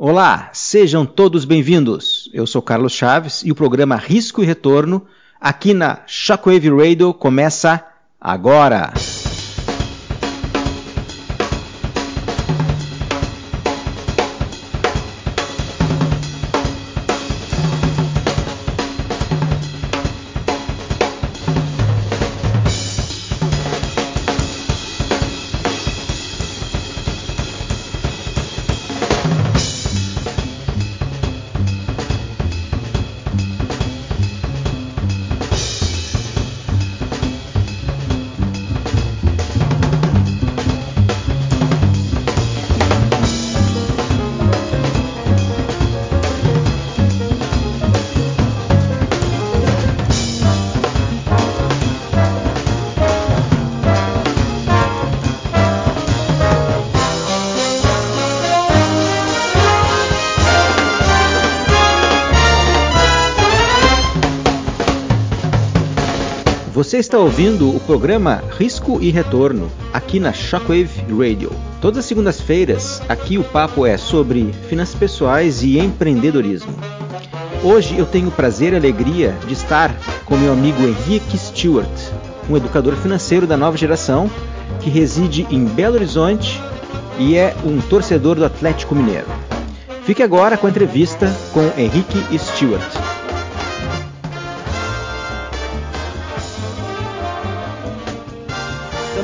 Olá, sejam todos bem-vindos. Eu sou Carlos Chaves e o programa Risco e Retorno aqui na Shockwave Radio começa agora. Você está ouvindo o programa Risco e Retorno aqui na Shockwave Radio. Todas as segundas-feiras, aqui o papo é sobre finanças pessoais e empreendedorismo. Hoje eu tenho o prazer e alegria de estar com meu amigo Henrique Stewart, um educador financeiro da nova geração que reside em Belo Horizonte e é um torcedor do Atlético Mineiro. Fique agora com a entrevista com Henrique Stewart.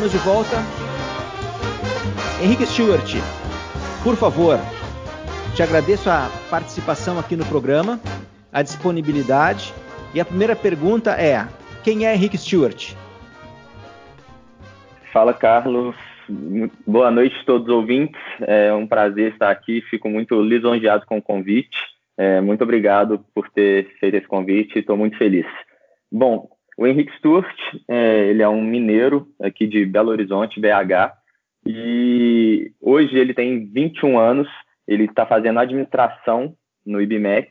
Estamos de volta. Henrique Stewart, por favor, te agradeço a participação aqui no programa, a disponibilidade. E a primeira pergunta é: quem é Henrique Stewart? Fala, Carlos. Boa noite a todos os ouvintes. É um prazer estar aqui. Fico muito lisonjeado com o convite. É, muito obrigado por ter feito esse convite. Estou muito feliz. Bom, o Henrique Sturt, é, ele é um mineiro aqui de Belo Horizonte, BH, e hoje ele tem 21 anos, ele está fazendo administração no IBMEC,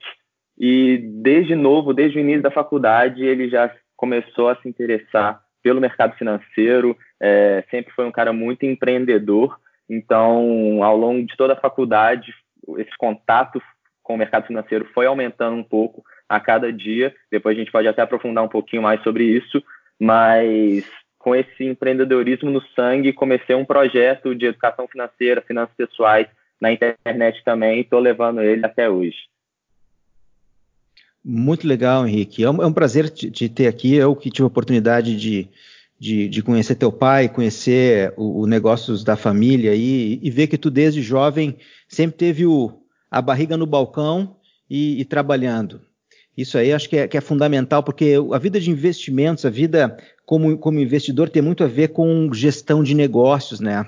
e desde novo, desde o início da faculdade, ele já começou a se interessar pelo mercado financeiro, é, sempre foi um cara muito empreendedor, então, ao longo de toda a faculdade, esse contato com o mercado financeiro foi aumentando um pouco, a cada dia. Depois a gente pode até aprofundar um pouquinho mais sobre isso, mas com esse empreendedorismo no sangue, comecei um projeto de educação financeira, finanças pessoais na internet também, estou levando ele até hoje. Muito legal, Henrique. É um, é um prazer te, te, ter aqui. Eu que tive a oportunidade de, de, de conhecer teu pai, conhecer os negócios da família e, e, ver que tu, desde jovem, sempre teve o, a barriga no balcão e, e trabalhando. Isso aí acho que é, que é, fundamental, porque a vida de investimentos, a vida como, como investidor tem muito a ver com gestão de negócios, né?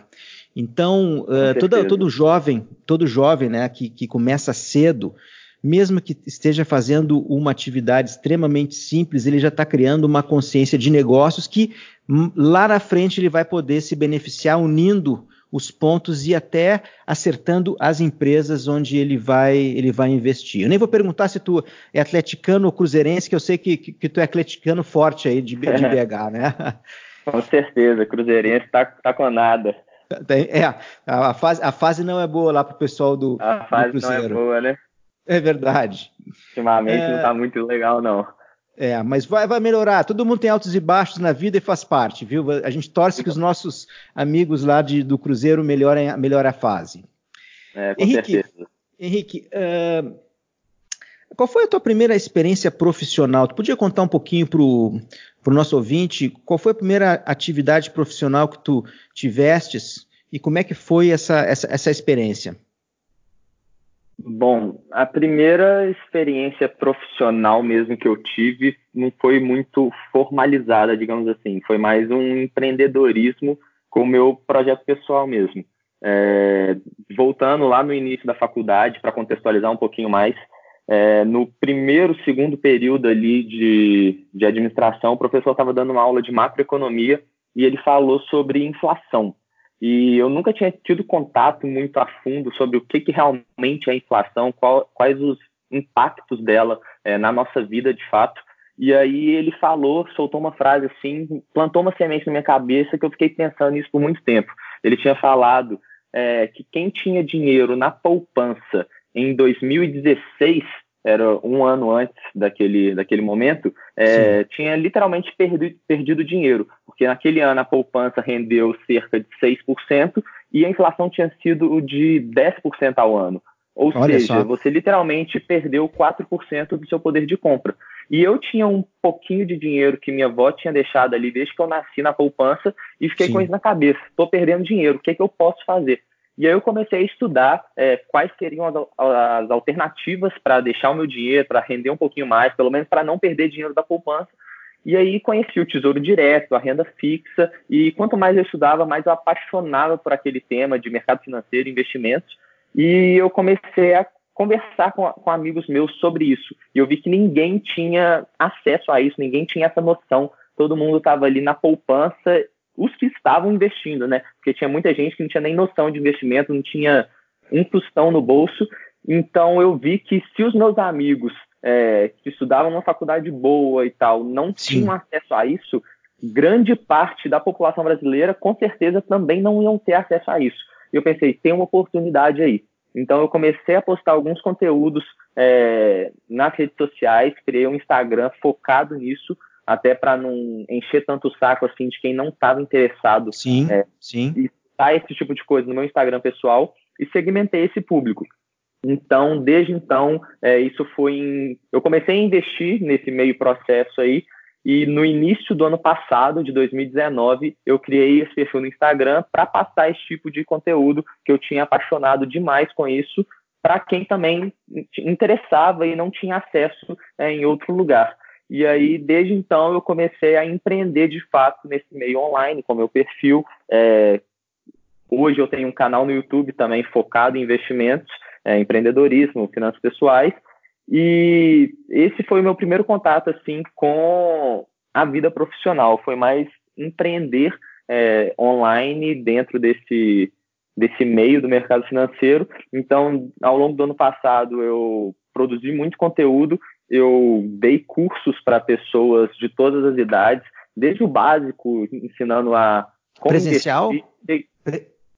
Então, uh, todo, todo jovem, todo jovem né, que, que começa cedo, mesmo que esteja fazendo uma atividade extremamente simples, ele já está criando uma consciência de negócios que hum, lá na frente ele vai poder se beneficiar unindo os pontos e até acertando as empresas onde ele vai, ele vai investir. Eu nem vou perguntar se tu é atleticano ou cruzeirense, que eu sei que, que, que tu é atleticano forte aí de, de BH, né? Com certeza, cruzeirense tá, tá com nada. É, a fase, a fase não é boa lá pro pessoal do, a fase do não é boa, né? É verdade. Ultimamente é... não tá muito legal, não. É, mas vai, vai melhorar. Todo mundo tem altos e baixos na vida e faz parte, viu? A gente torce que os nossos amigos lá de, do Cruzeiro melhorem, melhorem a fase. É, Henrique, certeza. Henrique, uh, qual foi a tua primeira experiência profissional? Tu podia contar um pouquinho para o nosso ouvinte qual foi a primeira atividade profissional que tu tivestes e como é que foi essa, essa, essa experiência? Bom, a primeira experiência profissional mesmo que eu tive não foi muito formalizada, digamos assim. Foi mais um empreendedorismo com o meu projeto pessoal mesmo. É, voltando lá no início da faculdade, para contextualizar um pouquinho mais, é, no primeiro, segundo período ali de, de administração, o professor estava dando uma aula de macroeconomia e ele falou sobre inflação. E eu nunca tinha tido contato muito a fundo sobre o que, que realmente é a inflação, qual, quais os impactos dela é, na nossa vida de fato. E aí ele falou, soltou uma frase assim, plantou uma semente na minha cabeça que eu fiquei pensando nisso por muito tempo. Ele tinha falado é, que quem tinha dinheiro na poupança em 2016, era um ano antes daquele, daquele momento, é, tinha literalmente perdido, perdido dinheiro, porque naquele ano a poupança rendeu cerca de 6% e a inflação tinha sido de 10% ao ano. Ou Olha seja, só. você literalmente perdeu 4% do seu poder de compra. E eu tinha um pouquinho de dinheiro que minha avó tinha deixado ali desde que eu nasci na poupança e fiquei Sim. com isso na cabeça. Estou perdendo dinheiro, o que, é que eu posso fazer? E aí eu comecei a estudar é, quais seriam as, as alternativas para deixar o meu dinheiro, para render um pouquinho mais, pelo menos para não perder dinheiro da poupança. E aí conheci o Tesouro Direto, a renda fixa, e quanto mais eu estudava, mais eu apaixonava por aquele tema de mercado financeiro, investimentos, e eu comecei a conversar com, com amigos meus sobre isso. E eu vi que ninguém tinha acesso a isso, ninguém tinha essa noção. Todo mundo estava ali na poupança os que estavam investindo, né? Porque tinha muita gente que não tinha nem noção de investimento, não tinha um tostão no bolso. Então eu vi que se os meus amigos é, que estudavam numa faculdade boa e tal não Sim. tinham acesso a isso, grande parte da população brasileira com certeza também não iam ter acesso a isso. E eu pensei, tem uma oportunidade aí. Então eu comecei a postar alguns conteúdos é, nas redes sociais, criei um Instagram focado nisso até para não encher tanto o saco assim de quem não estava interessado sim, é, sim. e tá esse tipo de coisa no meu Instagram pessoal e segmentei esse público. Então, desde então, é, isso foi em... eu comecei a investir nesse meio processo aí e no início do ano passado, de 2019, eu criei esse perfil no Instagram para passar esse tipo de conteúdo que eu tinha apaixonado demais com isso para quem também interessava e não tinha acesso é, em outro lugar. E aí, desde então, eu comecei a empreender de fato nesse meio online, com meu perfil. É, hoje eu tenho um canal no YouTube também focado em investimentos, é, empreendedorismo, finanças pessoais. E esse foi o meu primeiro contato assim com a vida profissional. Foi mais empreender é, online dentro desse desse meio do mercado financeiro. Então, ao longo do ano passado, eu produzi muito conteúdo eu dei cursos para pessoas de todas as idades, desde o básico, ensinando a presencial, investir,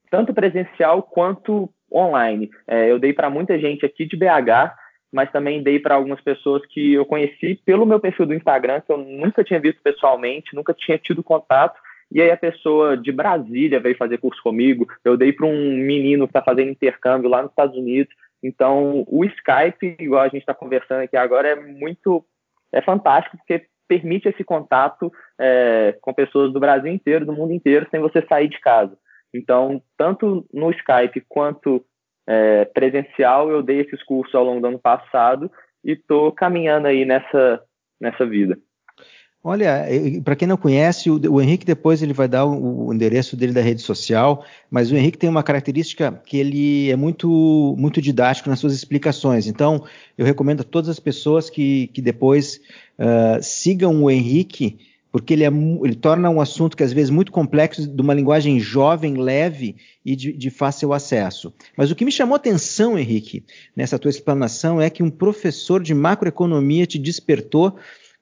tanto presencial quanto online. É, eu dei para muita gente aqui de BH, mas também dei para algumas pessoas que eu conheci pelo meu perfil do Instagram, que eu nunca tinha visto pessoalmente, nunca tinha tido contato. E aí a pessoa de Brasília veio fazer curso comigo. Eu dei para um menino que está fazendo intercâmbio lá nos Estados Unidos. Então, o Skype, igual a gente está conversando aqui agora, é muito é fantástico porque permite esse contato é, com pessoas do Brasil inteiro, do mundo inteiro, sem você sair de casa. Então, tanto no Skype quanto é, presencial, eu dei esses cursos ao longo do ano passado e estou caminhando aí nessa, nessa vida. Olha, para quem não conhece, o, Henrique depois ele vai dar o, endereço dele da rede social, mas o Henrique tem uma característica que ele é muito, muito didático nas suas explicações. Então, eu recomendo a todas as pessoas que, que depois uh, sigam o Henrique, porque ele, é, ele torna um assunto que às vezes muito complexo, de uma linguagem jovem, leve e de, de fácil acesso. Mas o que me chamou atenção, Henrique, nessa tua explanação é que um professor de macroeconomia te despertou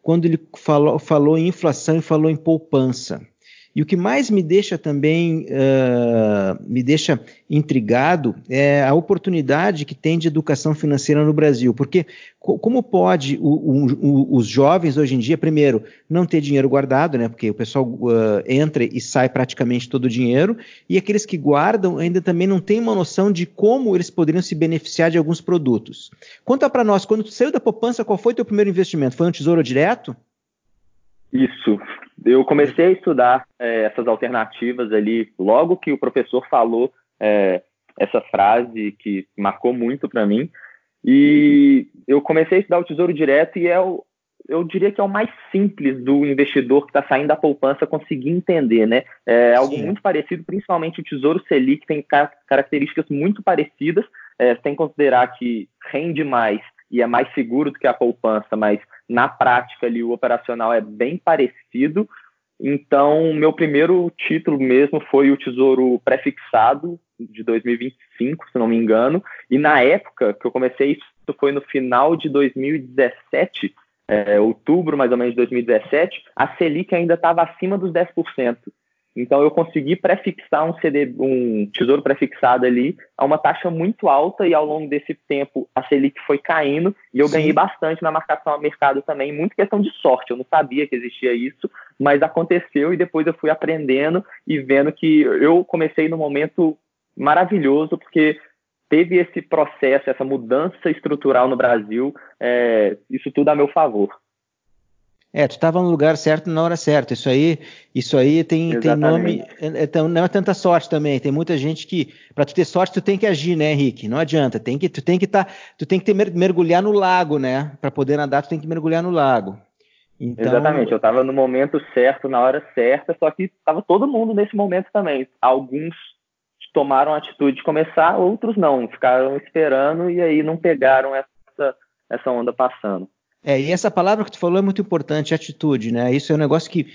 quando ele falou, falou em inflação e falou em poupança. E o que mais me deixa também, uh, me deixa intrigado é a oportunidade que tem de educação financeira no Brasil. Porque co como pode o, o, o, os jovens hoje em dia, primeiro, não ter dinheiro guardado, né? Porque o pessoal uh, entra e sai praticamente todo o dinheiro, e aqueles que guardam ainda também não têm uma noção de como eles poderiam se beneficiar de alguns produtos. Conta para nós, quando tu saiu da poupança, qual foi teu primeiro investimento? Foi um tesouro direto? Isso. Eu comecei a estudar é, essas alternativas ali logo que o professor falou é, essa frase que marcou muito para mim. E eu comecei a estudar o Tesouro Direto e é o, eu diria que é o mais simples do investidor que está saindo da poupança conseguir entender, né? É algo Sim. muito parecido, principalmente o Tesouro Selic tem características muito parecidas, é, sem considerar que rende mais e é mais seguro do que a poupança, mas na prática ali o operacional é bem parecido. Então, meu primeiro título mesmo foi o Tesouro Prefixado de 2025, se não me engano. E na época que eu comecei, isso foi no final de 2017, é, outubro mais ou menos de 2017, a Selic ainda estava acima dos 10%. Então eu consegui prefixar um CD, um tesouro prefixado ali a uma taxa muito alta e ao longo desse tempo a Selic foi caindo e eu Sim. ganhei bastante na marcação ao mercado também, muito questão de sorte. Eu não sabia que existia isso, mas aconteceu e depois eu fui aprendendo e vendo que eu comecei no momento maravilhoso porque teve esse processo, essa mudança estrutural no Brasil, é, isso tudo a meu favor. É, tu estava no lugar certo na hora certa. Isso aí, isso aí tem, tem nome. É, é, não é tanta sorte também. Tem muita gente que, para tu ter sorte, tu tem que agir, né, Henrique? Não adianta. Tem que, tu tem que tá, tu tem que ter, mergulhar no lago, né? Para poder nadar, tu tem que mergulhar no lago. Então... Exatamente. Eu estava no momento certo, na hora certa. Só que estava todo mundo nesse momento também. Alguns tomaram a atitude de começar, outros não. Ficaram esperando e aí não pegaram essa essa onda passando. É, e essa palavra que tu falou é muito importante, atitude, né? Isso é um negócio que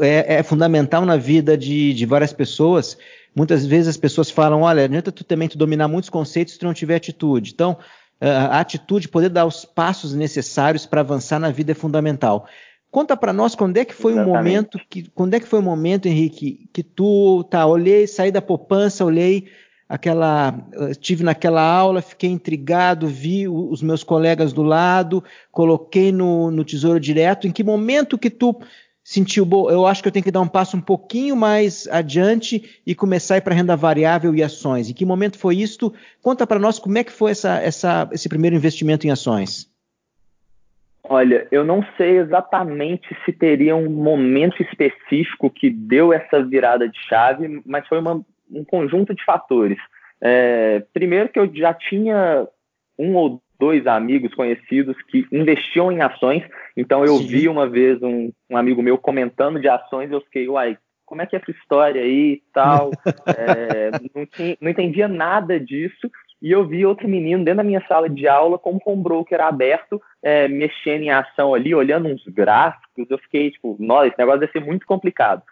é, é fundamental na vida de, de, várias pessoas. Muitas vezes as pessoas falam, olha, adianta tu também tu dominar muitos conceitos se tu não tiver atitude. Então, a atitude, poder dar os passos necessários para avançar na vida é fundamental. Conta para nós quando é que foi Exatamente. o momento que, quando é que foi o momento, Henrique, que tu tá, olhei, saí da poupança, olhei aquela estive naquela aula, fiquei intrigado, vi os meus colegas do lado, coloquei no, no Tesouro Direto. Em que momento que tu sentiu, eu acho que eu tenho que dar um passo um pouquinho mais adiante e começar a ir para renda variável e ações? Em que momento foi isso? Conta para nós como é que foi essa, essa, esse primeiro investimento em ações. Olha, eu não sei exatamente se teria um momento específico que deu essa virada de chave, mas foi uma um conjunto de fatores. É, primeiro que eu já tinha um ou dois amigos conhecidos que investiam em ações, então eu Sim. vi uma vez um, um, amigo meu comentando de ações, eu fiquei, uai, como é que é essa história aí e tal? é, não, tinha, não entendia nada disso, e eu vi outro menino dentro da minha sala de aula como com um broker aberto, é, mexendo em ação ali, olhando uns gráficos, eu fiquei tipo, nossa, esse negócio deve ser muito complicado.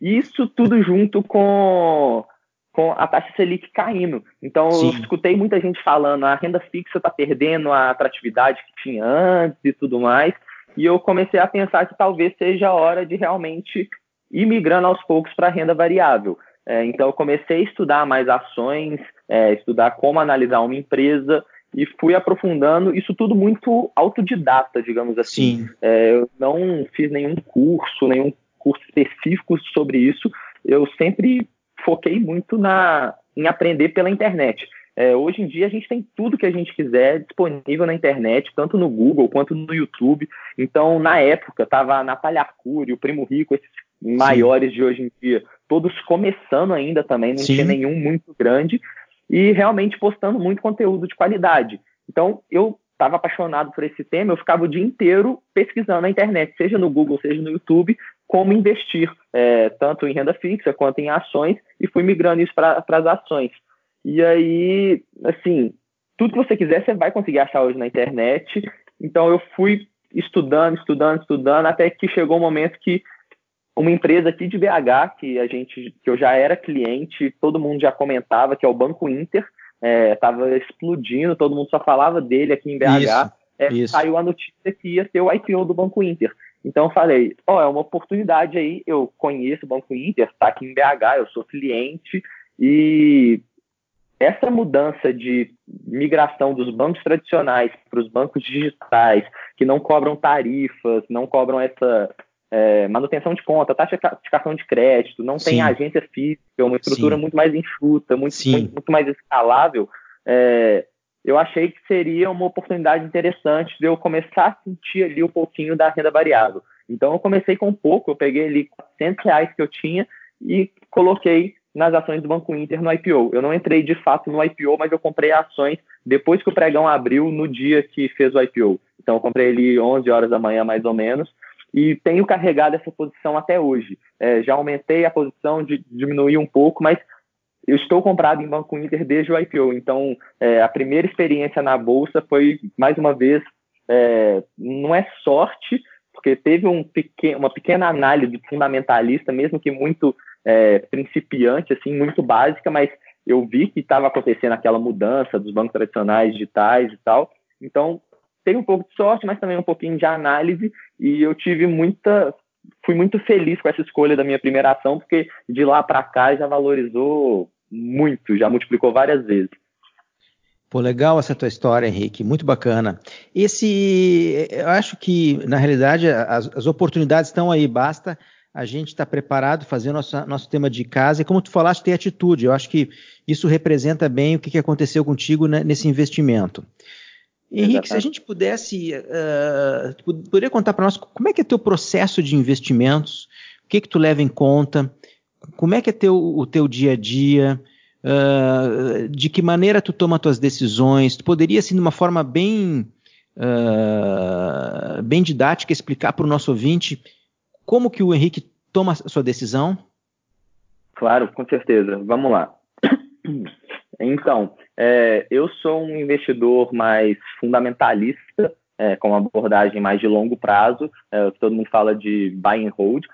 Isso tudo junto com com a taxa Selic caindo. Então, Sim. eu escutei muita gente falando a renda fixa está perdendo a atratividade que tinha antes e tudo mais. E eu comecei a pensar que talvez seja a hora de realmente ir migrando aos poucos para a renda variável. É, então, eu comecei a estudar mais ações, é, estudar como analisar uma empresa e fui aprofundando isso tudo muito autodidata, digamos assim. É, eu não fiz nenhum curso, nenhum curso específico sobre isso. Eu sempre foquei muito na, em aprender pela internet. É, hoje em dia a gente tem tudo que a gente quiser disponível na internet, tanto no Google quanto no YouTube. Então, na época, estava a Natália Arcuri, o Primo Rico, esses maiores Sim. de hoje em dia, todos começando ainda também, não Sim. tinha nenhum muito grande, e realmente postando muito conteúdo de qualidade. Então, eu estava apaixonado por esse tema, eu ficava o dia inteiro pesquisando na internet, seja no Google, seja no YouTube, como investir, é, tanto em renda fixa quanto em ações, e fui migrando isso para as ações. E aí, assim, tudo que você quiser, você vai conseguir achar hoje na internet. Então, eu fui estudando, estudando, estudando, até que chegou um momento que uma empresa aqui de BH, que a gente, que eu já era cliente, todo mundo já comentava, que é o Banco Inter, estava é, explodindo, todo mundo só falava dele aqui em BH. Isso, é, isso. Saiu a notícia que ia ser o IPO do Banco Inter. Então eu falei, ó, oh, é uma oportunidade aí, eu conheço o Banco Inter, está aqui em BH, eu sou cliente, e essa mudança de migração dos bancos tradicionais para os bancos digitais, que não cobram tarifas, não cobram essa é, manutenção de conta, taxa de cartão de crédito, não Sim. tem agência física, uma estrutura Sim. muito mais enxuta, muito, muito, muito, mais escalável, é, eu achei que seria uma oportunidade interessante de eu começar a sentir ali um pouquinho da renda variável. Então eu comecei com pouco, eu peguei ali 400 reais que eu tinha e coloquei nas ações do Banco Inter no IPO. Eu não entrei de fato no IPO, mas eu comprei ações depois que o pregão abriu no dia que fez o IPO. Então eu comprei ele 11 horas da manhã mais ou menos e tenho carregado essa posição até hoje. É, já aumentei a posição, de, diminuí um pouco, mas eu estou comprado em Banco Inter desde o IPO, então é, a primeira experiência na bolsa foi mais uma vez é, não é sorte, porque teve um pequeno, uma pequena análise fundamentalista, mesmo que muito é, principiante, assim, muito básica, mas eu vi que estava acontecendo aquela mudança dos bancos tradicionais digitais e tal. Então, tem um pouco de sorte, mas também um pouquinho de análise, e eu tive muita fui muito feliz com essa escolha da minha primeira ação, porque de lá para cá já valorizou muito, já multiplicou várias vezes. Pô, legal essa tua história, Henrique, muito bacana. Esse, eu acho que, na realidade, as, as oportunidades estão aí, basta a gente estar tá preparado, fazer o nosso, nosso tema de casa, e como tu falaste, ter atitude. Eu acho que isso representa bem o que, que aconteceu contigo né, nesse investimento. Henrique, Exatamente. se a gente pudesse, uh, poderia contar para nós como é que é teu processo de investimentos, o que que tu leva em conta, como é que é teu, o teu dia a dia, uh, de que maneira tu toma tuas decisões, tu poderia, assim, de uma forma bem, uh, bem didática, explicar para o nosso ouvinte como que o Henrique toma a sua decisão? Claro, com certeza. Vamos lá. Então, é, eu sou um investidor mais fundamentalista, é, com uma abordagem mais de longo prazo, é, todo mundo fala de buy and hold.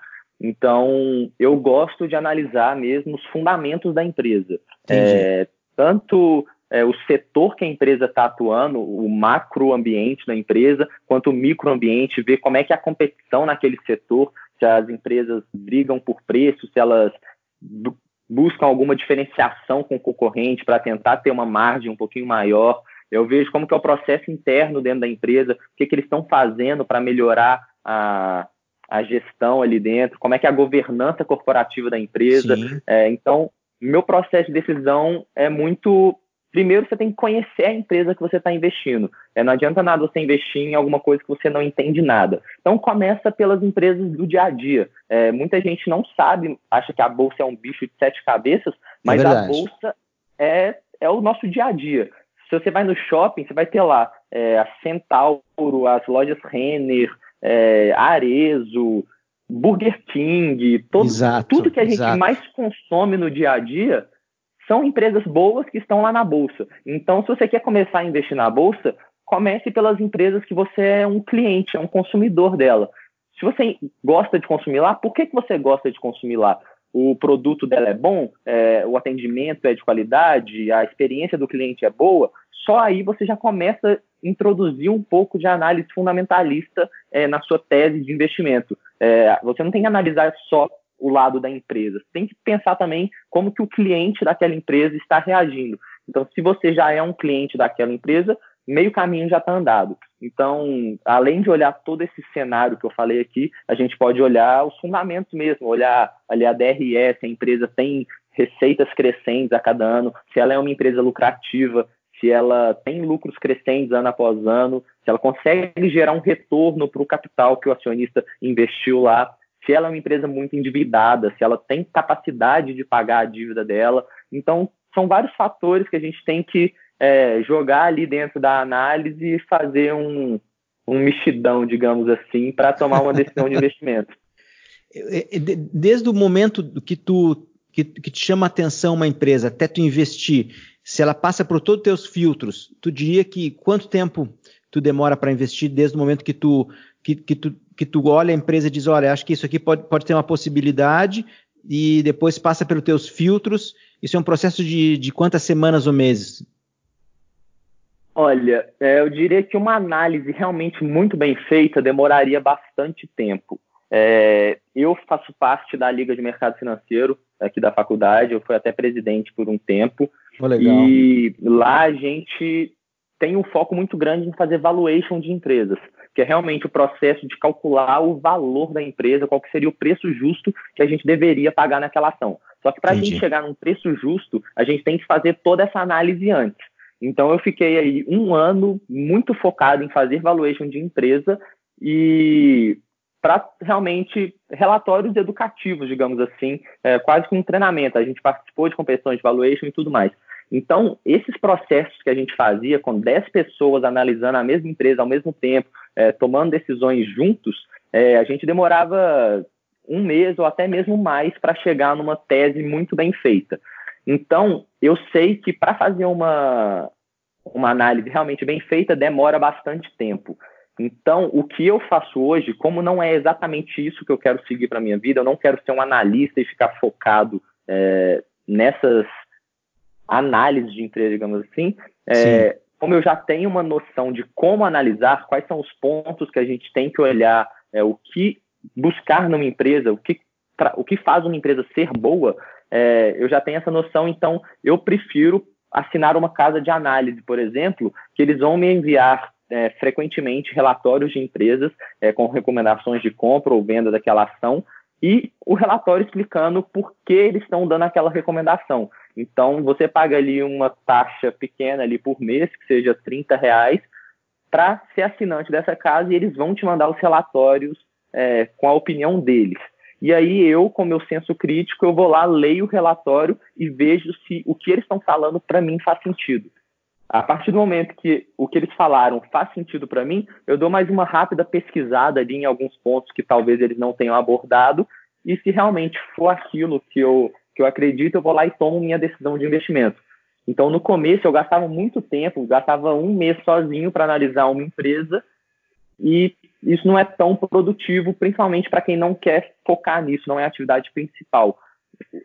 Então, eu gosto de analisar mesmo os fundamentos da empresa. É, tanto é, o setor que a empresa está atuando, o macroambiente da empresa, quanto o microambiente, ver como é que é a competição naquele setor, se as empresas brigam por preço, se elas buscam alguma diferenciação com o concorrente para tentar ter uma margem um pouquinho maior. Eu vejo como que é o processo interno dentro da empresa, o que, que eles estão fazendo para melhorar a, a gestão ali dentro, como é que é a governança corporativa da empresa. É, então, meu processo de decisão é muito primeiro você tem que conhecer a empresa que você está investindo. É, não adianta nada você investir em alguma coisa que você não entende nada. Então começa pelas empresas do dia a dia. É, muita gente não sabe, acha que a bolsa é um bicho de sete cabeças, mas a bolsa é, é o nosso dia a dia. Se você vai no shopping, você vai ter lá é, a Centauro, as lojas Renner, é, Arezo, Burger King, todo, exato, tudo que a gente exato. mais consome no dia a dia são empresas boas que estão lá na bolsa. Então, se você quer começar a investir na bolsa, comece pelas empresas que você é um cliente, é um consumidor dela. Se você gosta de consumir lá, por que, que você gosta de consumir lá? O produto dela é bom, é, o atendimento é de qualidade, a experiência do cliente é boa, só aí você já começa introduzir um pouco de análise fundamentalista é, na sua tese de investimento. É, você não tem que analisar só o lado da empresa. Você tem que pensar também como que o cliente daquela empresa está reagindo. Então, se você já é um cliente daquela empresa, meio caminho já está andado. Então, além de olhar todo esse cenário que eu falei aqui, a gente pode olhar os fundamentos mesmo, olhar ali a DRS, a empresa tem receitas crescentes a cada ano, se ela é uma empresa lucrativa, se ela tem lucros crescentes ano após ano, se ela consegue gerar um retorno para o capital que o acionista investiu lá se ela é uma empresa muito endividada, se ela tem capacidade de pagar a dívida dela. Então, são vários fatores que a gente tem que é, jogar ali dentro da análise e fazer um, um mexidão, digamos assim, para tomar uma decisão de investimento. Desde o momento que tu que, que, te chama a atenção uma empresa até tu investir, se ela passa por todos os teus filtros, tu diria que quanto tempo tu demora para investir desde o momento que tu que, que tu que tu olha a empresa e diz, olha, acho que isso aqui pode, pode ter uma possibilidade e depois passa pelos teus filtros. Isso é um processo de, de quantas semanas ou meses? Olha, é, eu diria que uma análise realmente muito bem feita demoraria bastante tempo. É, eu faço parte da Liga de Mercado Financeiro aqui da faculdade, eu fui até presidente por um tempo. Oh, e lá a gente tem um foco muito grande em fazer valuation de empresas que é realmente o processo de calcular o valor da empresa, qual que seria o preço justo que a gente deveria pagar naquela ação. Só que para a gente chegar num preço justo, a gente tem que fazer toda essa análise antes. Então eu fiquei aí um ano muito focado em fazer valuation de empresa e para realmente relatórios educativos, digamos assim, é, quase que um treinamento. A gente participou de competições de valuation e tudo mais. Então, esses processos que a gente fazia com 10 pessoas analisando a mesma empresa ao mesmo tempo, é, tomando decisões juntos, é, a gente demorava um mês ou até mesmo mais para chegar numa tese muito bem feita. Então, eu sei que para fazer uma, uma análise realmente bem feita demora bastante tempo. Então, o que eu faço hoje, como não é exatamente isso que eu quero seguir para minha vida, eu não quero ser um analista e ficar focado é, nessas análises de empresa, digamos assim, é, como eu já tenho uma noção de como analisar, quais são os pontos que a gente tem que olhar, é, o que buscar numa empresa, o que, o que faz uma empresa ser boa, é, eu já tenho essa noção, então eu prefiro assinar uma casa de análise, por exemplo, que eles vão me enviar é, frequentemente relatórios de empresas é, com recomendações de compra ou venda daquela ação e o relatório explicando por que eles estão dando aquela recomendação. Então, você paga ali uma taxa pequena ali por mês, que seja 30 reais, para ser assinante dessa casa e eles vão te mandar os relatórios é, com a opinião deles. E aí eu, com meu senso crítico, eu vou lá, leio o relatório e vejo se o que eles estão falando para mim faz sentido. A partir do momento que o que eles falaram faz sentido para mim, eu dou mais uma rápida pesquisada ali em alguns pontos que talvez eles não tenham abordado, e se realmente for aquilo que eu, que eu acredito, eu vou lá e tomo minha decisão de investimento. Então, no começo, eu gastava muito tempo, gastava um mês sozinho para analisar uma empresa, e isso não é tão produtivo, principalmente para quem não quer focar nisso, não é a atividade principal.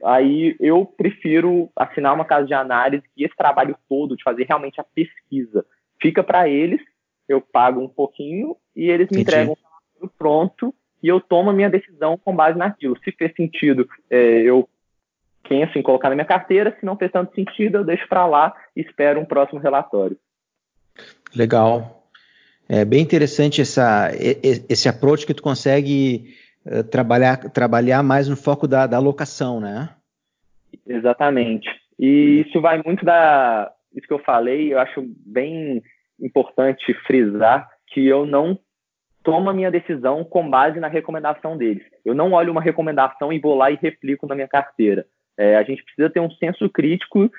Aí eu prefiro assinar uma casa de análise e esse trabalho todo de fazer realmente a pesquisa fica para eles, eu pago um pouquinho e eles me Entendi. entregam o pronto e eu tomo a minha decisão com base naquilo. Se fez sentido, é, eu penso em colocar na minha carteira, se não fez tanto sentido, eu deixo para lá e espero um próximo relatório. Legal. É bem interessante essa, esse approach que tu consegue uh, trabalhar, trabalhar mais no foco da, da alocação, né? Exatamente. E isso vai muito da. Isso que eu falei, eu acho bem importante frisar que eu não tomo a minha decisão com base na recomendação deles. Eu não olho uma recomendação e vou lá e replico na minha carteira. É, a gente precisa ter um senso crítico,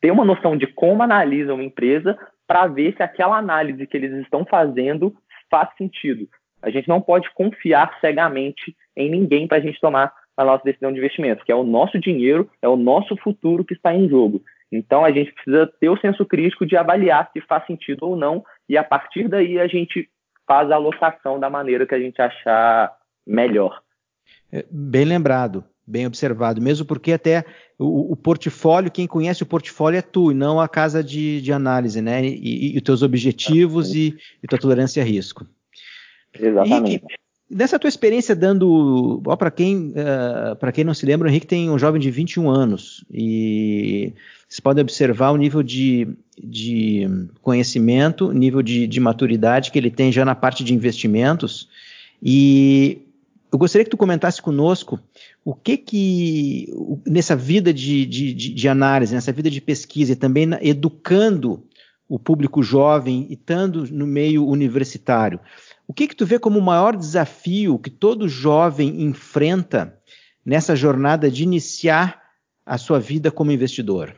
ter uma noção de como analisa uma empresa para ver se aquela análise que eles estão fazendo faz sentido. A gente não pode confiar cegamente em ninguém para a gente tomar a nossa decisão de investimento, que é o nosso dinheiro, é o nosso futuro que está em jogo. Então a gente precisa ter o senso crítico de avaliar se faz sentido ou não, e a partir daí a gente faz a alocação da maneira que a gente achar melhor. É, bem lembrado bem observado, mesmo porque até o, o, portfólio, quem conhece o portfólio é tu, e não a casa de, de análise, né? E, e, os teus objetivos e, e, tua tolerância a risco. Exatamente. Henrique, nessa tua experiência dando, para quem, uh, para quem não se lembra, o Henrique tem um jovem de 21 anos e vocês podem observar o nível de, de conhecimento, nível de, de maturidade que ele tem já na parte de investimentos e eu gostaria que tu comentasse conosco o que que, nessa vida de, de, de análise, nessa vida de pesquisa e também educando o público jovem e estando no meio universitário, o que que tu vê como o maior desafio que todo jovem enfrenta nessa jornada de iniciar a sua vida como investidor?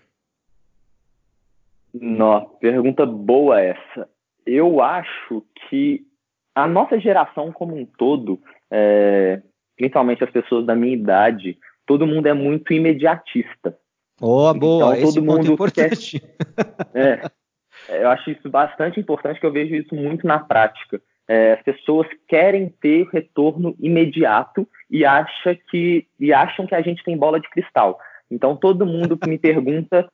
Nossa, pergunta boa essa. Eu acho que a nossa geração como um todo é, principalmente as pessoas da minha idade, todo mundo é muito imediatista. Oh, boa, então, todo mundo importante. Quer, é, eu acho isso bastante importante, que eu vejo isso muito na prática. É, as pessoas querem ter retorno imediato e, acha que, e acham que a gente tem bola de cristal. Então, todo mundo me pergunta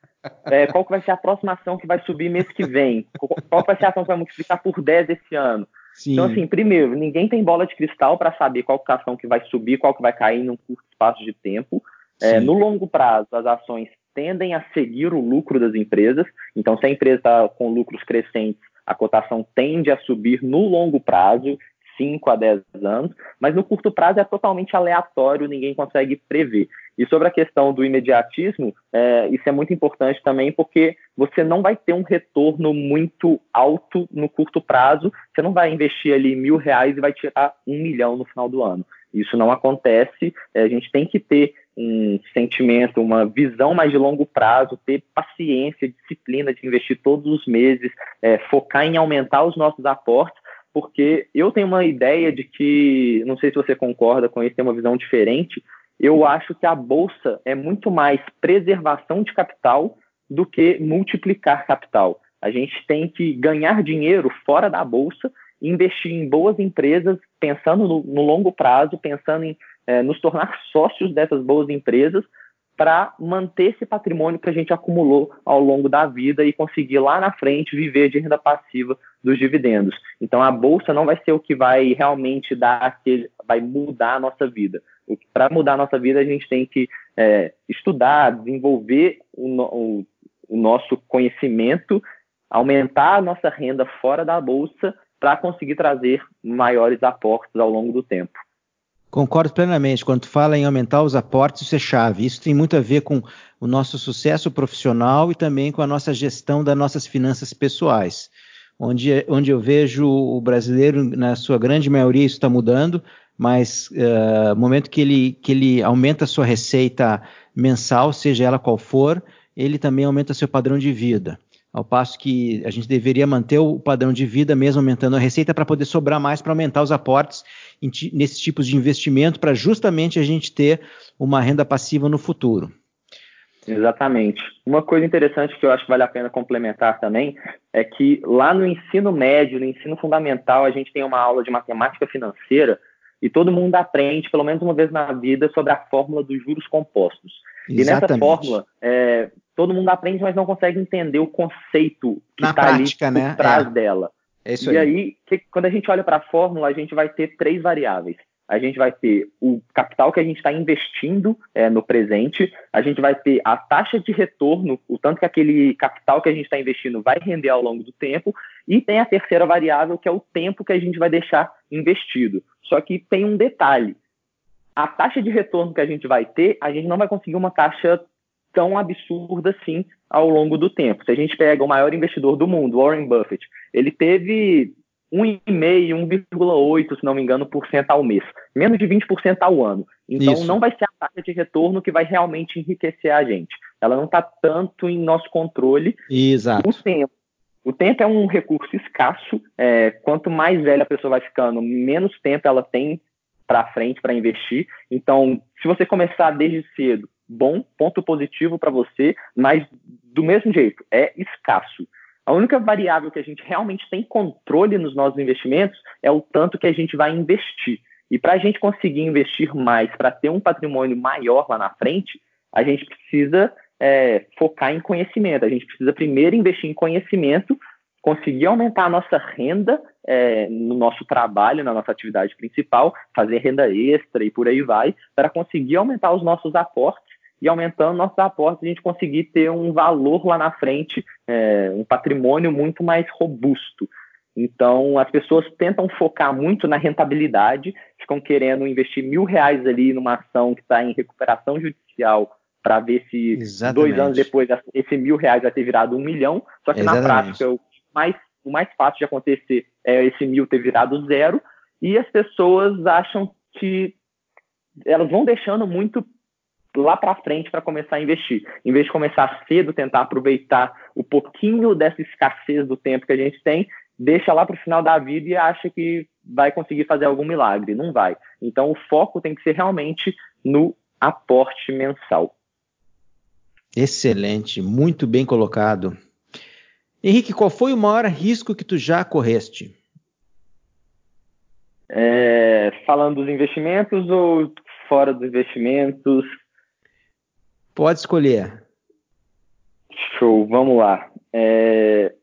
é, qual que vai ser a próxima ação que vai subir mês que vem, qual vai ser a ação que vai multiplicar por 10 esse ano. Sim. Então, assim, primeiro, ninguém tem bola de cristal para saber qual ação que vai subir, qual que vai cair num curto espaço de tempo. É, no longo prazo, as ações tendem a seguir o lucro das empresas. Então, se a empresa está com lucros crescentes, a cotação tende a subir no longo prazo, 5 a 10 anos, mas no curto prazo é totalmente aleatório, ninguém consegue prever. E sobre a questão do imediatismo, é, isso é muito importante também, porque você não vai ter um retorno muito alto no curto prazo. Você não vai investir ali mil reais e vai tirar um milhão no final do ano. Isso não acontece. É, a gente tem que ter um sentimento, uma visão mais de longo prazo, ter paciência, disciplina de investir todos os meses, é, focar em aumentar os nossos aportes, porque eu tenho uma ideia de que, não sei se você concorda com isso, tem uma visão diferente, eu acho que a bolsa é muito mais preservação de capital do que multiplicar capital. A gente tem que ganhar dinheiro fora da bolsa, investir em boas empresas, pensando no, no longo prazo, pensando em é, nos tornar sócios dessas boas empresas, para manter esse patrimônio que a gente acumulou ao longo da vida e conseguir lá na frente viver de renda passiva dos dividendos. Então a bolsa não vai ser o que vai realmente dar aquele, vai mudar a nossa vida. Para mudar a nossa vida a gente tem que é, estudar, desenvolver o, o, o nosso conhecimento, aumentar a nossa renda fora da bolsa para conseguir trazer maiores aportes ao longo do tempo. Concordo plenamente. Quando fala em aumentar os aportes, isso é chave. Isso tem muito a ver com o nosso sucesso profissional e também com a nossa gestão das nossas finanças pessoais. Onde, onde eu vejo o brasileiro, na sua grande maioria, isso está mudando, mas uh, no momento que ele, que ele aumenta a sua receita mensal, seja ela qual for, ele também aumenta seu padrão de vida. Ao passo que a gente deveria manter o padrão de vida, mesmo aumentando a receita, para poder sobrar mais para aumentar os aportes nesses tipos de investimento, para justamente a gente ter uma renda passiva no futuro. Exatamente. Uma coisa interessante que eu acho que vale a pena complementar também é que lá no ensino médio, no ensino fundamental, a gente tem uma aula de matemática financeira e todo mundo aprende, pelo menos uma vez na vida, sobre a fórmula dos juros compostos. Exatamente. E nessa fórmula, é, todo mundo aprende, mas não consegue entender o conceito que está ali por né? trás é. dela. É e aí, aí que, quando a gente olha para a fórmula, a gente vai ter três variáveis. A gente vai ter o capital que a gente está investindo é, no presente, a gente vai ter a taxa de retorno, o tanto que aquele capital que a gente está investindo vai render ao longo do tempo, e tem a terceira variável, que é o tempo que a gente vai deixar investido. Só que tem um detalhe: a taxa de retorno que a gente vai ter, a gente não vai conseguir uma taxa tão absurda assim ao longo do tempo. Se a gente pega o maior investidor do mundo, Warren Buffett, ele teve 1,5, 1,8, se não me engano, por cento ao mês, menos de 20% ao ano. Então Isso. não vai ser a taxa de retorno que vai realmente enriquecer a gente. Ela não está tanto em nosso controle. Exato. O tempo. O tempo é um recurso escasso. É, quanto mais velha a pessoa vai ficando, menos tempo ela tem para frente para investir. Então, se você começar desde cedo bom, ponto positivo para você, mas do mesmo jeito, é escasso. A única variável que a gente realmente tem controle nos nossos investimentos é o tanto que a gente vai investir. E para a gente conseguir investir mais, para ter um patrimônio maior lá na frente, a gente precisa é, focar em conhecimento. A gente precisa primeiro investir em conhecimento, conseguir aumentar a nossa renda é, no nosso trabalho, na nossa atividade principal, fazer renda extra e por aí vai, para conseguir aumentar os nossos aportes e aumentando nossos aportes, a gente conseguir ter um valor lá na frente, é, um patrimônio muito mais robusto. Então, as pessoas tentam focar muito na rentabilidade, ficam querendo investir mil reais ali numa ação que está em recuperação judicial para ver se Exatamente. dois anos depois esse mil reais vai ter virado um milhão. Só que Exatamente. na prática, o mais, o mais fácil de acontecer é esse mil ter virado zero, e as pessoas acham que elas vão deixando muito lá para frente para começar a investir. Em vez de começar cedo, tentar aproveitar o pouquinho dessa escassez do tempo que a gente tem, deixa lá para o final da vida e acha que vai conseguir fazer algum milagre. Não vai. Então o foco tem que ser realmente no aporte mensal. Excelente, muito bem colocado. Henrique, qual foi o maior risco que tu já correste? É, falando dos investimentos ou fora dos investimentos? Pode escolher. Show, vamos lá. É,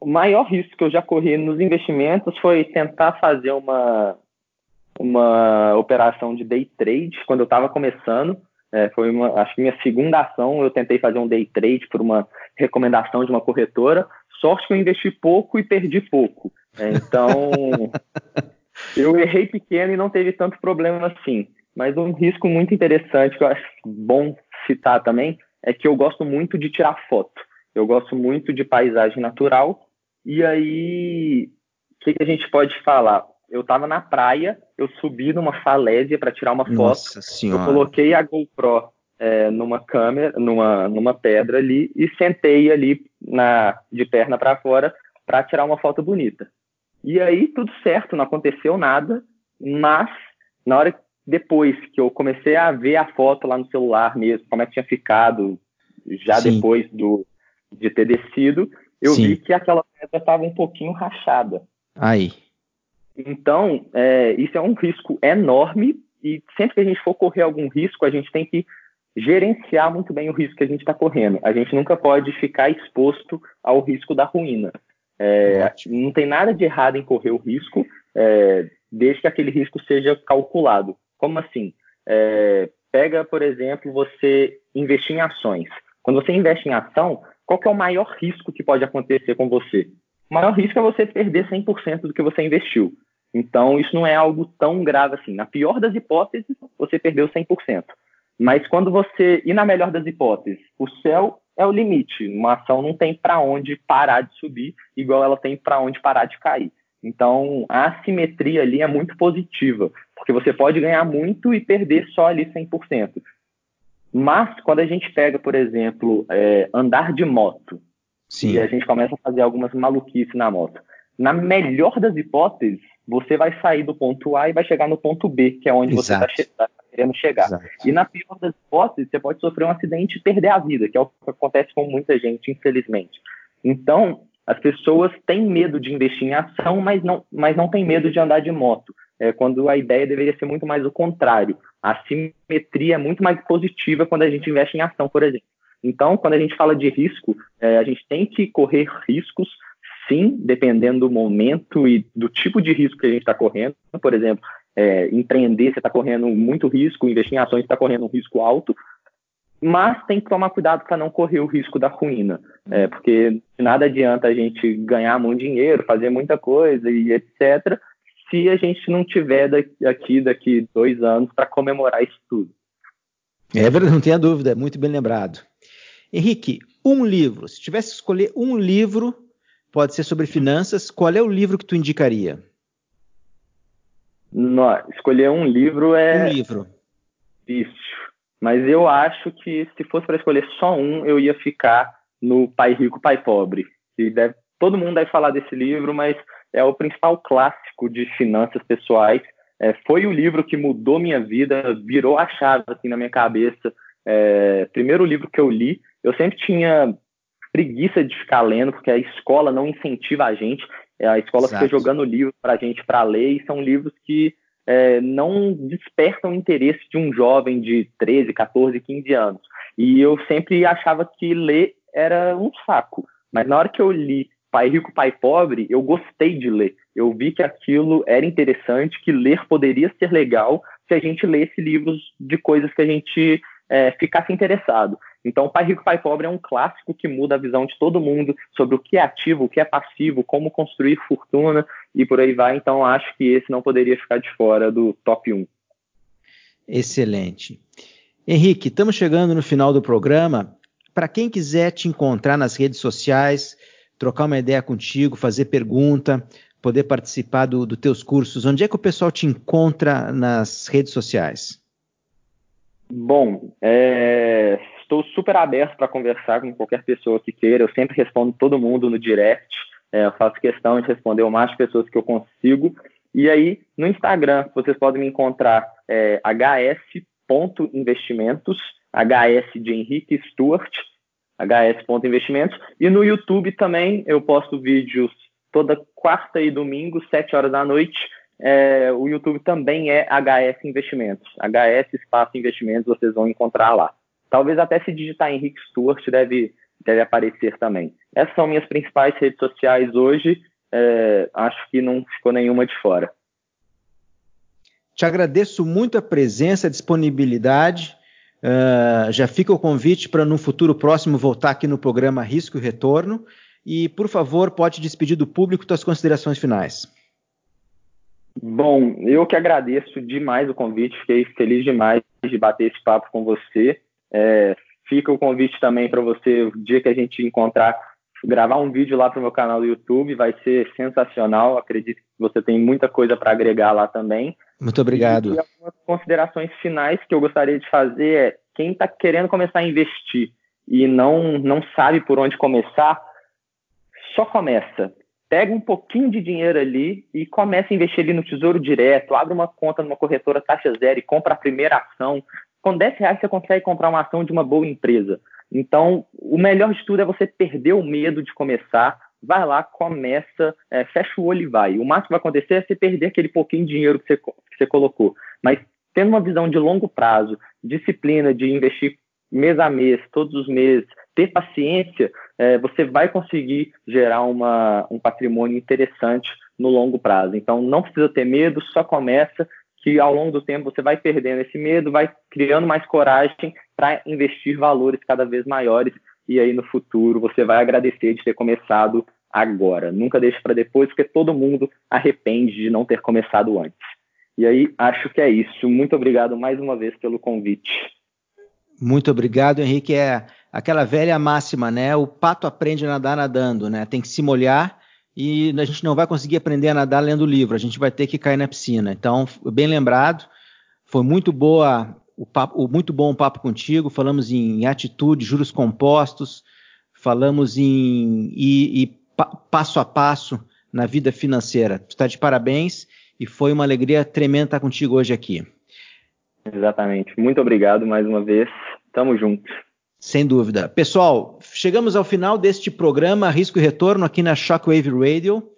o maior risco que eu já corri nos investimentos foi tentar fazer uma, uma operação de day trade quando eu estava começando. É, foi uma, acho que minha segunda ação, eu tentei fazer um day trade por uma recomendação de uma corretora. Sorte que eu investi pouco e perdi pouco. É, então, eu errei pequeno e não teve tanto problema assim. Mas um risco muito interessante que eu acho bom citar também é que eu gosto muito de tirar foto. Eu gosto muito de paisagem natural. E aí, o que, que a gente pode falar? Eu estava na praia, eu subi numa falésia para tirar uma Nossa foto. Senhora. Eu coloquei a GoPro é, numa câmera, numa, numa pedra ali e sentei ali na, de perna para fora para tirar uma foto bonita. E aí tudo certo, não aconteceu nada, mas na hora depois que eu comecei a ver a foto lá no celular mesmo, como é que tinha ficado já Sim. depois do, de ter descido, eu Sim. vi que aquela pedra estava um pouquinho rachada. Aí. Então, é, isso é um risco enorme e sempre que a gente for correr algum risco, a gente tem que gerenciar muito bem o risco que a gente está correndo. A gente nunca pode ficar exposto ao risco da ruína. É, não tem nada de errado em correr o risco, é, desde que aquele risco seja calculado. Como assim? É, pega, por exemplo, você investir em ações. Quando você investe em ação, qual é o maior risco que pode acontecer com você? O maior risco é você perder 100% do que você investiu. Então, isso não é algo tão grave assim. Na pior das hipóteses, você perdeu 100%. Mas quando você, e na melhor das hipóteses, o céu é o limite. Uma ação não tem para onde parar de subir, igual ela tem para onde parar de cair. Então, a assimetria ali é muito positiva, porque você pode ganhar muito e perder só ali 100%. Mas, quando a gente pega, por exemplo, é, andar de moto, Sim. e a gente começa a fazer algumas maluquices na moto, na melhor das hipóteses, você vai sair do ponto A e vai chegar no ponto B, que é onde Exato. você está querendo chegar. Exato. E na pior das hipóteses, você pode sofrer um acidente e perder a vida, que é o que acontece com muita gente, infelizmente. Então, as pessoas têm medo de investir em ação, mas não, mas não têm medo de andar de moto. É, quando a ideia deveria ser muito mais o contrário. A simetria é muito mais positiva quando a gente investe em ação, por exemplo. Então, quando a gente fala de risco, é, a gente tem que correr riscos, sim, dependendo do momento e do tipo de risco que a gente está correndo. Por exemplo, é, empreender, você está correndo muito risco, investir em ações, está correndo um risco alto, mas tem que tomar cuidado para não correr o risco da ruína, é, porque nada adianta a gente ganhar muito dinheiro, fazer muita coisa e etc., se a gente não tiver daqui, daqui dois anos para comemorar isso tudo. É verdade, não tenha dúvida, é muito bem lembrado. Henrique, um livro, se tivesse que escolher um livro, pode ser sobre finanças, qual é o livro que tu indicaria? No, escolher um livro é. Um livro. Difícil. Mas eu acho que se fosse para escolher só um, eu ia ficar no Pai Rico, Pai Pobre. E deve, todo mundo deve falar desse livro, mas é o principal clássico de finanças pessoais. É, foi o livro que mudou minha vida, virou a chave assim na minha cabeça. É, primeiro livro que eu li, eu sempre tinha preguiça de ficar lendo, porque a escola não incentiva a gente. É, a escola Exato. fica jogando livros para a gente para ler e são livros que é, não despertam o interesse de um jovem de 13, 14, 15 anos. E eu sempre achava que ler era um saco. Mas na hora que eu li Pai Rico, Pai Pobre, eu gostei de ler. Eu vi que aquilo era interessante, que ler poderia ser legal se a gente lesse livros de coisas que a gente é, ficasse interessado. Então, Pai Rico, Pai Pobre é um clássico que muda a visão de todo mundo sobre o que é ativo, o que é passivo, como construir fortuna e por aí vai. Então, acho que esse não poderia ficar de fora do top 1. Excelente. Henrique, estamos chegando no final do programa. Para quem quiser te encontrar nas redes sociais, trocar uma ideia contigo, fazer pergunta, poder participar dos do teus cursos, onde é que o pessoal te encontra nas redes sociais? Bom, é, estou super aberto para conversar com qualquer pessoa que queira. Eu sempre respondo todo mundo no direct. É, eu faço questão de responder o mais pessoas que eu consigo. E aí, no Instagram, vocês podem me encontrar é, hs.investimentos, hs de Henrique Stuart, hs.investimentos. E no YouTube também eu posto vídeos toda quarta e domingo, 7 horas da noite. É, o YouTube também é HS Investimentos. HS Espaço Investimentos, vocês vão encontrar lá. Talvez até se digitar Henrique Stuart deve, deve aparecer também. Essas são minhas principais redes sociais hoje. É, acho que não ficou nenhuma de fora. Te agradeço muito a presença, a disponibilidade. Uh, já fica o convite para no futuro próximo voltar aqui no programa Risco e Retorno. E, por favor, pode despedir do público suas considerações finais. Bom, eu que agradeço demais o convite, fiquei feliz demais de bater esse papo com você. É, fica o convite também para você, o dia que a gente encontrar, gravar um vídeo lá para o meu canal do YouTube, vai ser sensacional. Acredito que você tem muita coisa para agregar lá também. Muito obrigado. E algumas considerações finais que eu gostaria de fazer é quem está querendo começar a investir e não, não sabe por onde começar, só começa. Pega um pouquinho de dinheiro ali e começa a investir ali no Tesouro Direto, abre uma conta numa corretora taxa zero e compra a primeira ação. Com 10 reais você consegue comprar uma ação de uma boa empresa. Então, o melhor de tudo é você perder o medo de começar. Vai lá, começa, é, fecha o olho e vai. O máximo que vai acontecer é você perder aquele pouquinho de dinheiro que você, que você colocou. Mas tendo uma visão de longo prazo, disciplina de investir mês a mês, todos os meses, ter paciência, é, você vai conseguir gerar uma, um patrimônio interessante no longo prazo. Então, não precisa ter medo, só começa, que ao longo do tempo você vai perdendo esse medo, vai criando mais coragem para investir valores cada vez maiores e aí no futuro você vai agradecer de ter começado agora. Nunca deixe para depois, porque todo mundo arrepende de não ter começado antes. E aí acho que é isso. Muito obrigado mais uma vez pelo convite. Muito obrigado, Henrique. É aquela velha máxima, né? O pato aprende a nadar nadando, né? Tem que se molhar e a gente não vai conseguir aprender a nadar lendo livro, a gente vai ter que cair na piscina. Então, bem lembrado, foi muito boa o papo, muito bom o papo contigo. Falamos em atitude, juros compostos, falamos em e, e pa, passo a passo na vida financeira. Tu está de parabéns e foi uma alegria tremenda estar contigo hoje aqui. Exatamente. Muito obrigado mais uma vez. Tamo junto. Sem dúvida. Pessoal, chegamos ao final deste programa Risco e Retorno aqui na Shockwave Radio.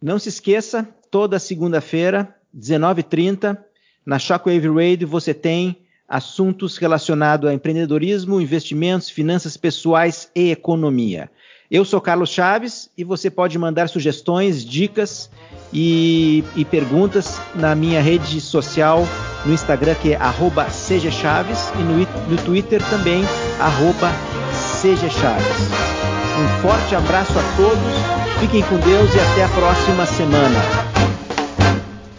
Não se esqueça, toda segunda-feira, 19h30, na Shockwave Radio você tem assuntos relacionados a empreendedorismo, investimentos, finanças pessoais e economia. Eu sou Carlos Chaves e você pode mandar sugestões, dicas e, e perguntas na minha rede social no Instagram que é @cgchaves e no, no Twitter também @cgchaves. Um forte abraço a todos, fiquem com Deus e até a próxima semana.